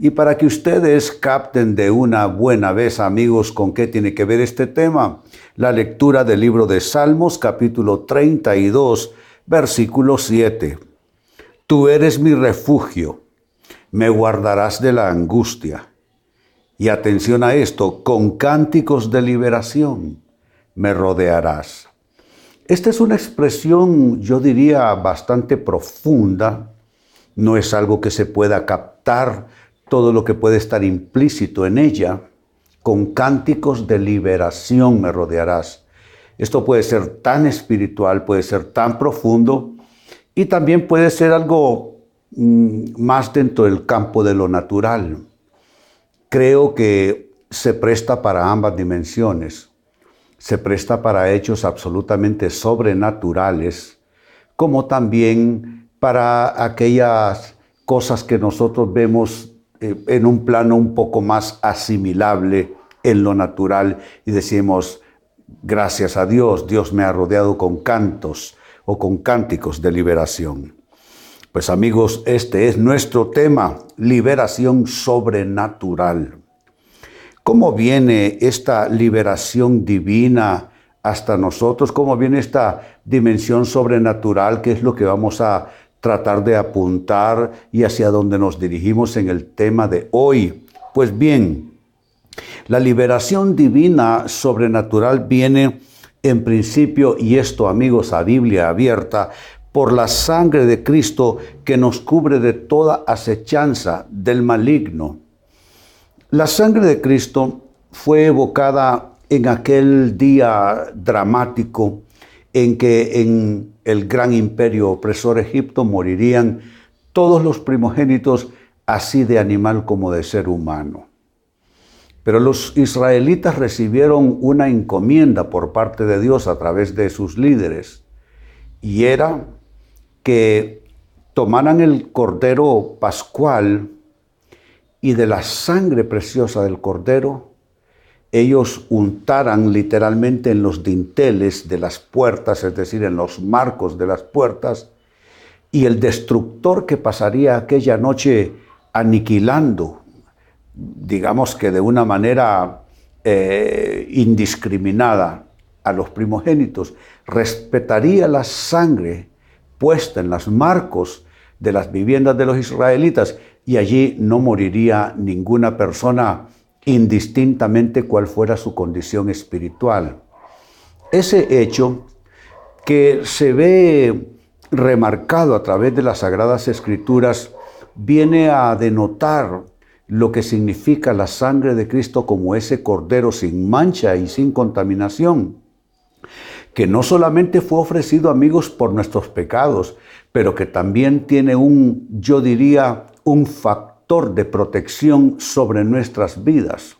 Y para que ustedes capten de una buena vez, amigos, con qué tiene que ver este tema, la lectura del libro de Salmos, capítulo 32, versículo 7. Tú eres mi refugio, me guardarás de la angustia. Y atención a esto, con cánticos de liberación me rodearás. Esta es una expresión, yo diría, bastante profunda. No es algo que se pueda captar todo lo que puede estar implícito en ella, con cánticos de liberación me rodearás. Esto puede ser tan espiritual, puede ser tan profundo y también puede ser algo mm, más dentro del campo de lo natural. Creo que se presta para ambas dimensiones. Se presta para hechos absolutamente sobrenaturales, como también para aquellas cosas que nosotros vemos eh, en un plano un poco más asimilable en lo natural y decimos, gracias a Dios, Dios me ha rodeado con cantos o con cánticos de liberación. Pues amigos, este es nuestro tema, liberación sobrenatural. ¿Cómo viene esta liberación divina hasta nosotros? ¿Cómo viene esta dimensión sobrenatural que es lo que vamos a tratar de apuntar y hacia dónde nos dirigimos en el tema de hoy. Pues bien, la liberación divina sobrenatural viene en principio, y esto amigos a Biblia abierta, por la sangre de Cristo que nos cubre de toda acechanza del maligno. La sangre de Cristo fue evocada en aquel día dramático en que en el gran imperio opresor Egipto morirían todos los primogénitos, así de animal como de ser humano. Pero los israelitas recibieron una encomienda por parte de Dios a través de sus líderes, y era que tomaran el cordero pascual y de la sangre preciosa del cordero ellos untaran literalmente en los dinteles de las puertas, es decir, en los marcos de las puertas, y el destructor que pasaría aquella noche aniquilando, digamos que de una manera eh, indiscriminada a los primogénitos, respetaría la sangre puesta en los marcos de las viviendas de los israelitas y allí no moriría ninguna persona indistintamente cuál fuera su condición espiritual. Ese hecho que se ve remarcado a través de las Sagradas Escrituras viene a denotar lo que significa la sangre de Cristo como ese cordero sin mancha y sin contaminación, que no solamente fue ofrecido amigos por nuestros pecados, pero que también tiene un, yo diría, un factor de protección sobre nuestras vidas.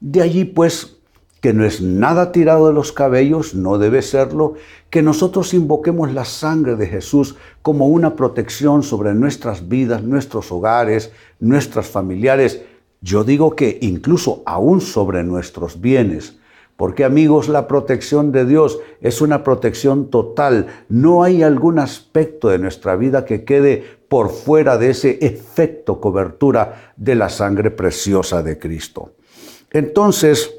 De allí pues que no es nada tirado de los cabellos, no debe serlo, que nosotros invoquemos la sangre de Jesús como una protección sobre nuestras vidas, nuestros hogares, nuestras familiares, yo digo que incluso aún sobre nuestros bienes. Porque amigos, la protección de Dios es una protección total. No hay algún aspecto de nuestra vida que quede por fuera de ese efecto cobertura de la sangre preciosa de Cristo. Entonces,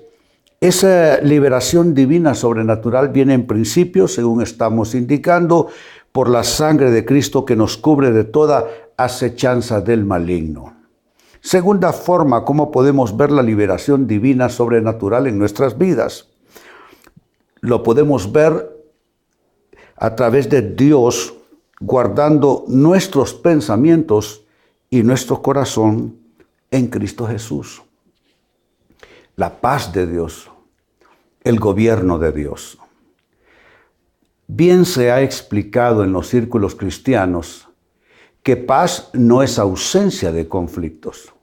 esa liberación divina sobrenatural viene en principio, según estamos indicando, por la sangre de Cristo que nos cubre de toda acechanza del maligno. Segunda forma, ¿cómo podemos ver la liberación divina sobrenatural en nuestras vidas? Lo podemos ver a través de Dios guardando nuestros pensamientos y nuestro corazón en Cristo Jesús. La paz de Dios, el gobierno de Dios. Bien se ha explicado en los círculos cristianos que paz no es ausencia de conflictos,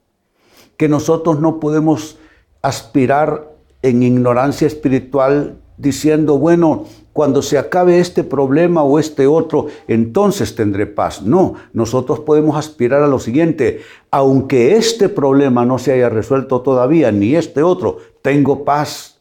que nosotros no podemos aspirar en ignorancia espiritual diciendo, bueno, cuando se acabe este problema o este otro, entonces tendré paz. No, nosotros podemos aspirar a lo siguiente, aunque este problema no se haya resuelto todavía, ni este otro, tengo paz.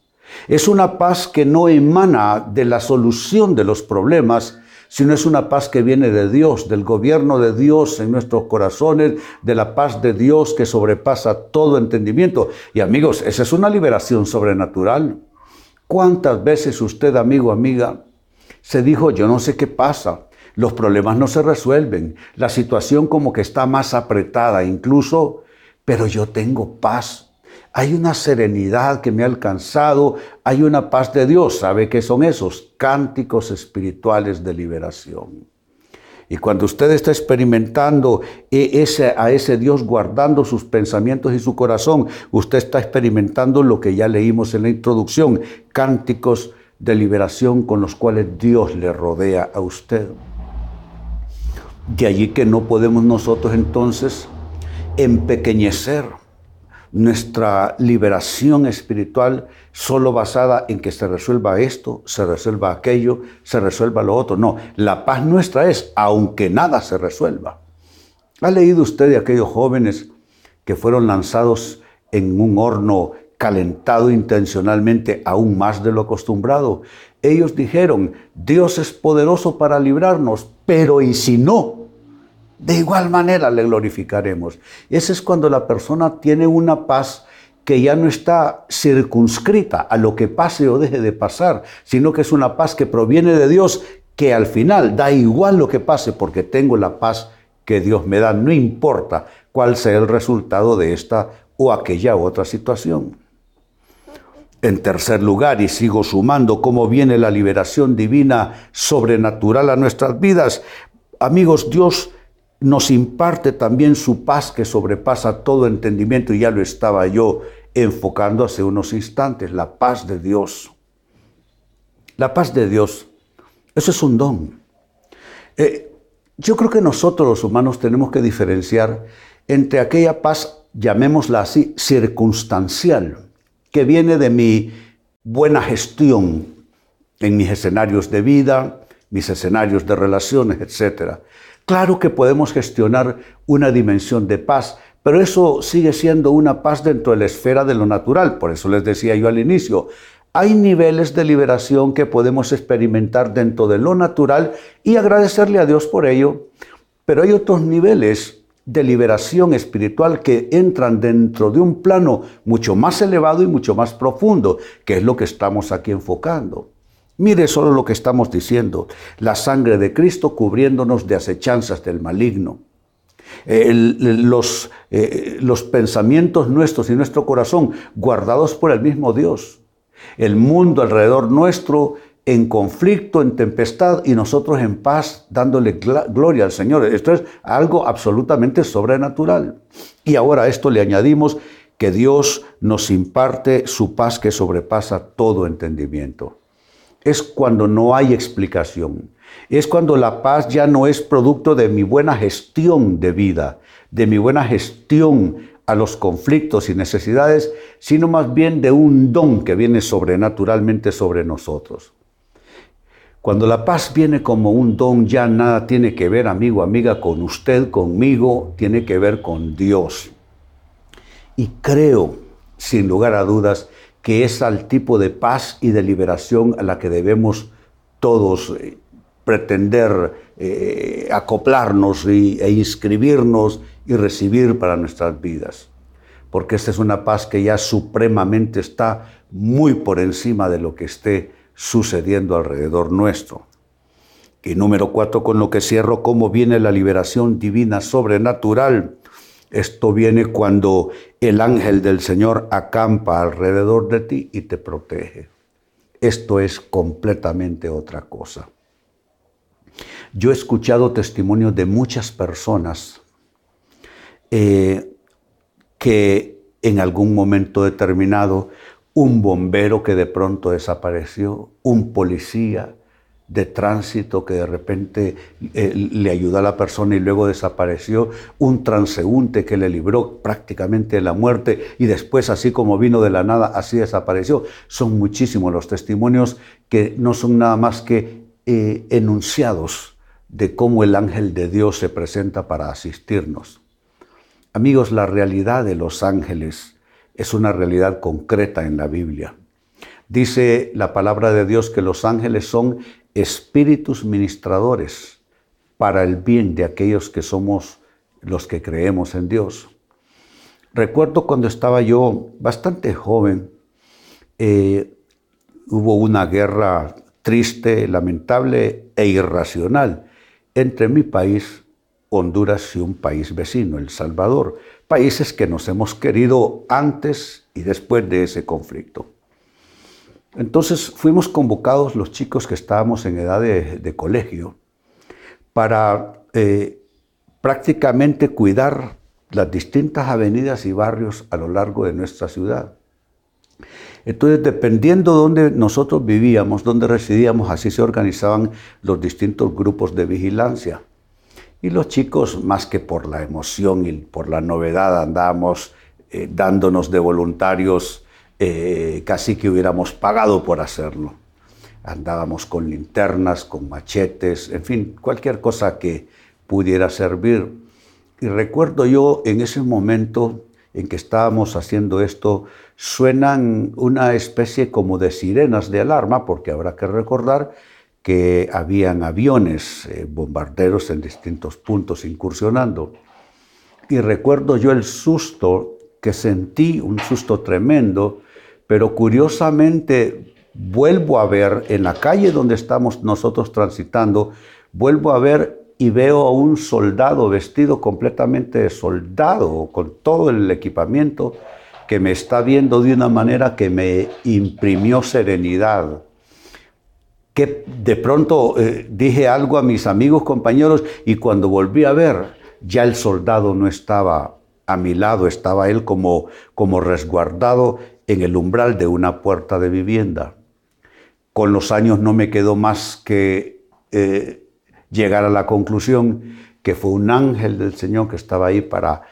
Es una paz que no emana de la solución de los problemas, sino es una paz que viene de Dios, del gobierno de Dios en nuestros corazones, de la paz de Dios que sobrepasa todo entendimiento. Y amigos, esa es una liberación sobrenatural. ¿Cuántas veces usted, amigo, amiga, se dijo, yo no sé qué pasa? Los problemas no se resuelven, la situación como que está más apretada incluso, pero yo tengo paz. Hay una serenidad que me ha alcanzado, hay una paz de Dios. ¿Sabe qué son esos? Cánticos espirituales de liberación. Y cuando usted está experimentando e-, a ese Dios guardando sus pensamientos y su corazón, usted está experimentando lo que ya leímos en la introducción, cánticos de liberación con los cuales Dios le rodea a usted. De allí que no podemos nosotros entonces empequeñecer nuestra liberación espiritual solo basada en que se resuelva esto, se resuelva aquello, se resuelva lo otro. No, la paz nuestra es aunque nada se resuelva. ¿Ha leído usted de aquellos jóvenes que fueron lanzados en un horno calentado intencionalmente aún más de lo acostumbrado? Ellos dijeron, Dios es poderoso para librarnos, pero ¿y si no? De igual manera le glorificaremos. Ese es cuando la persona tiene una paz que ya no está circunscrita a lo que pase o deje de pasar, sino que es una paz que proviene de Dios, que al final da igual lo que pase porque tengo la paz que Dios me da, no importa cuál sea el resultado de esta o aquella otra situación. En tercer lugar, y sigo sumando cómo viene la liberación divina sobrenatural a nuestras vidas, amigos, Dios nos imparte también su paz que sobrepasa todo entendimiento, y ya lo estaba yo enfocando hace unos instantes, la paz de Dios. La paz de Dios, eso es un don. Eh, yo creo que nosotros los humanos tenemos que diferenciar entre aquella paz, llamémosla así, circunstancial, que viene de mi buena gestión en mis escenarios de vida, mis escenarios de relaciones, etcétera Claro que podemos gestionar una dimensión de paz, pero eso sigue siendo una paz dentro de la esfera de lo natural. Por eso les decía yo al inicio, hay niveles de liberación que podemos experimentar dentro de lo natural y agradecerle a Dios por ello, pero hay otros niveles de liberación espiritual que entran dentro de un plano mucho más elevado y mucho más profundo, que es lo que estamos aquí enfocando. Mire solo lo que estamos diciendo, la sangre de Cristo cubriéndonos de acechanzas del maligno. los, eh, los pensamientos nuestros y nuestro corazón guardados por el mismo Dios. El mundo alrededor nuestro en conflicto, en tempestad y nosotros en paz dándole gloria al Señor. Esto es algo absolutamente sobrenatural. Y ahora a esto le añadimos que Dios nos imparte su paz que sobrepasa todo entendimiento es cuando no hay explicación. Es cuando la paz ya no es producto de mi buena gestión de vida, de mi buena gestión a los conflictos y necesidades, sino más bien de un don que viene sobrenaturalmente sobre nosotros. Cuando la paz viene como un don, ya nada tiene que ver, amigo, amiga, con usted, conmigo, tiene que ver con Dios. Y creo, sin lugar a dudas, que es al tipo de paz y de liberación a la que debemos todos eh, pretender eh, acoplarnos e inscribirnos y recibir para nuestras vidas. Porque esta es una paz que ya supremamente está muy por encima de lo que esté sucediendo alrededor nuestro. Y número cuatro, con lo que cierro, cómo viene la liberación divina sobrenatural esto viene cuando el ángel del Señor acampa alrededor de ti y te protege. Esto es completamente otra cosa. Yo he escuchado testimonios de muchas personas eh, que en algún momento determinado un bombero que de pronto desapareció, un policía de tránsito que de repente eh, le ayudó a la persona y luego desapareció, un transeúnte que le libró prácticamente de la muerte y después así como vino de la nada, así desapareció. Son muchísimos los testimonios que no son nada más que eh, enunciados de cómo el ángel de Dios se presenta para asistirnos. Amigos, la realidad de los ángeles es una realidad concreta en la Biblia. Dice la palabra de Dios que los ángeles son espíritus ministradores para el bien de aquellos que somos los que creemos en Dios. Recuerdo cuando estaba yo bastante joven, eh, hubo una guerra triste, lamentable e irracional entre mi país, Honduras, y un país vecino, El Salvador, países que nos hemos querido antes y después de ese conflicto. Entonces fuimos convocados los chicos que estábamos en edad de, colegio para eh, prácticamente cuidar las distintas avenidas y barrios a lo largo de nuestra ciudad. Entonces, dependiendo de dónde nosotros vivíamos, dónde residíamos, así se organizaban los distintos grupos de vigilancia. Y los chicos, más que por la emoción y por la novedad, andábamos eh, dándonos de voluntarios eh, casi que hubiéramos pagado por hacerlo. Andábamos con linternas, con machetes, en fin, cualquier cosa que pudiera servir. Y recuerdo yo en ese momento en que estábamos haciendo esto, suenan una especie como de sirenas de alarma, porque habrá que recordar que habían aviones, eh, bombarderos en distintos puntos incursionando. Y recuerdo yo el susto que sentí, un susto tremendo, pero curiosamente vuelvo a ver en la calle donde estamos nosotros transitando, vuelvo a ver y veo a un soldado vestido completamente de soldado, con todo el equipamiento, que me está viendo de una manera que me imprimió serenidad. Que de pronto eh, dije algo a mis amigos, compañeros, y cuando volví a ver, ya el soldado no estaba a mi lado, estaba él como, como resguardado en el umbral de una puerta de vivienda. Con los años no me quedó más que eh, llegar a la conclusión que fue un ángel del Señor que estaba ahí para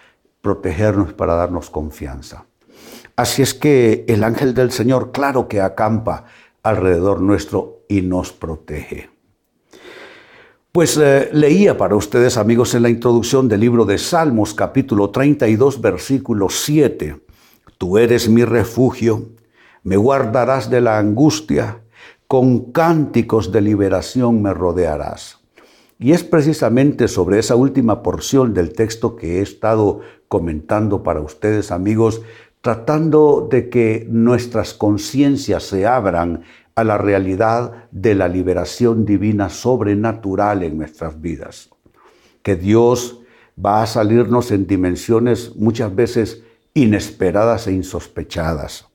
protegernos, para darnos confianza. Así es que el ángel del Señor, claro que acampa alrededor nuestro y nos protege. Pues eh, leía para ustedes, amigos, en la introducción del libro de Salmos, capítulo 32, versículo 7. Tú eres mi refugio, me guardarás de la angustia, con cánticos de liberación me rodearás. Y es precisamente sobre esa última porción del texto que he estado comentando para ustedes, amigos, tratando de que nuestras conciencias se abran a la realidad de la liberación divina sobrenatural en nuestras vidas. Que Dios va a salirnos en dimensiones muchas veces inesperadas e insospechadas.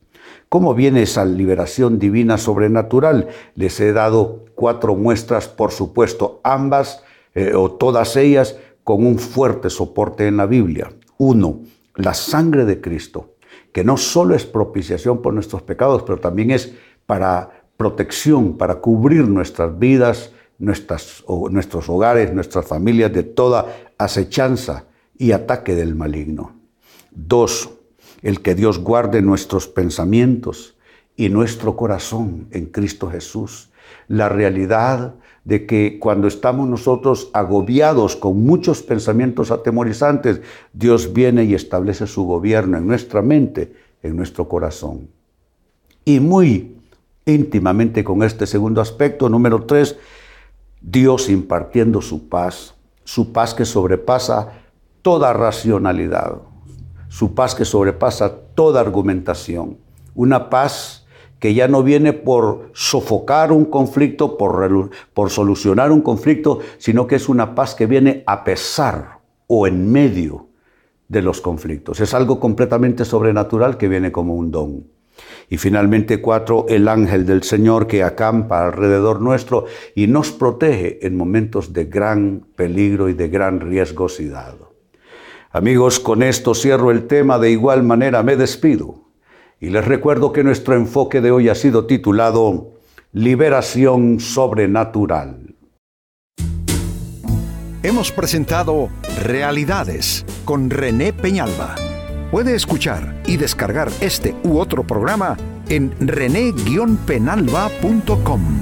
¿Cómo viene esa liberación divina sobrenatural? Les he dado cuatro muestras, por supuesto, ambas eh, o todas ellas con un fuerte soporte en la Biblia. Uno, la sangre de Cristo, que no solo es propiciación por nuestros pecados, pero también es para protección, para cubrir nuestras vidas, nuestras, nuestros hogares, nuestras familias de toda acechanza y ataque del maligno. Dos, el que Dios guarde nuestros pensamientos y nuestro corazón en Cristo Jesús. La realidad de que cuando estamos nosotros agobiados con muchos pensamientos atemorizantes, Dios viene y establece su gobierno en nuestra mente, en nuestro corazón. Y muy íntimamente con este segundo aspecto, número tres, Dios impartiendo su paz, su paz que sobrepasa toda racionalidad su paz que sobrepasa toda argumentación, una paz que ya no viene por sofocar un conflicto, por, por solucionar un conflicto, sino que es una paz que viene a pesar o en medio de los conflictos. Es algo completamente sobrenatural que viene como un don. Y finalmente cuatro, el ángel del Señor que acampa alrededor nuestro y nos protege en momentos de gran peligro y de gran riesgosidad. Amigos, con esto cierro el tema, de igual manera me despido y les recuerdo que nuestro enfoque de hoy ha sido titulado Liberación Sobrenatural. Hemos presentado Realidades con René Peñalba. Puede escuchar y descargar este u otro programa en rene-penalba.com.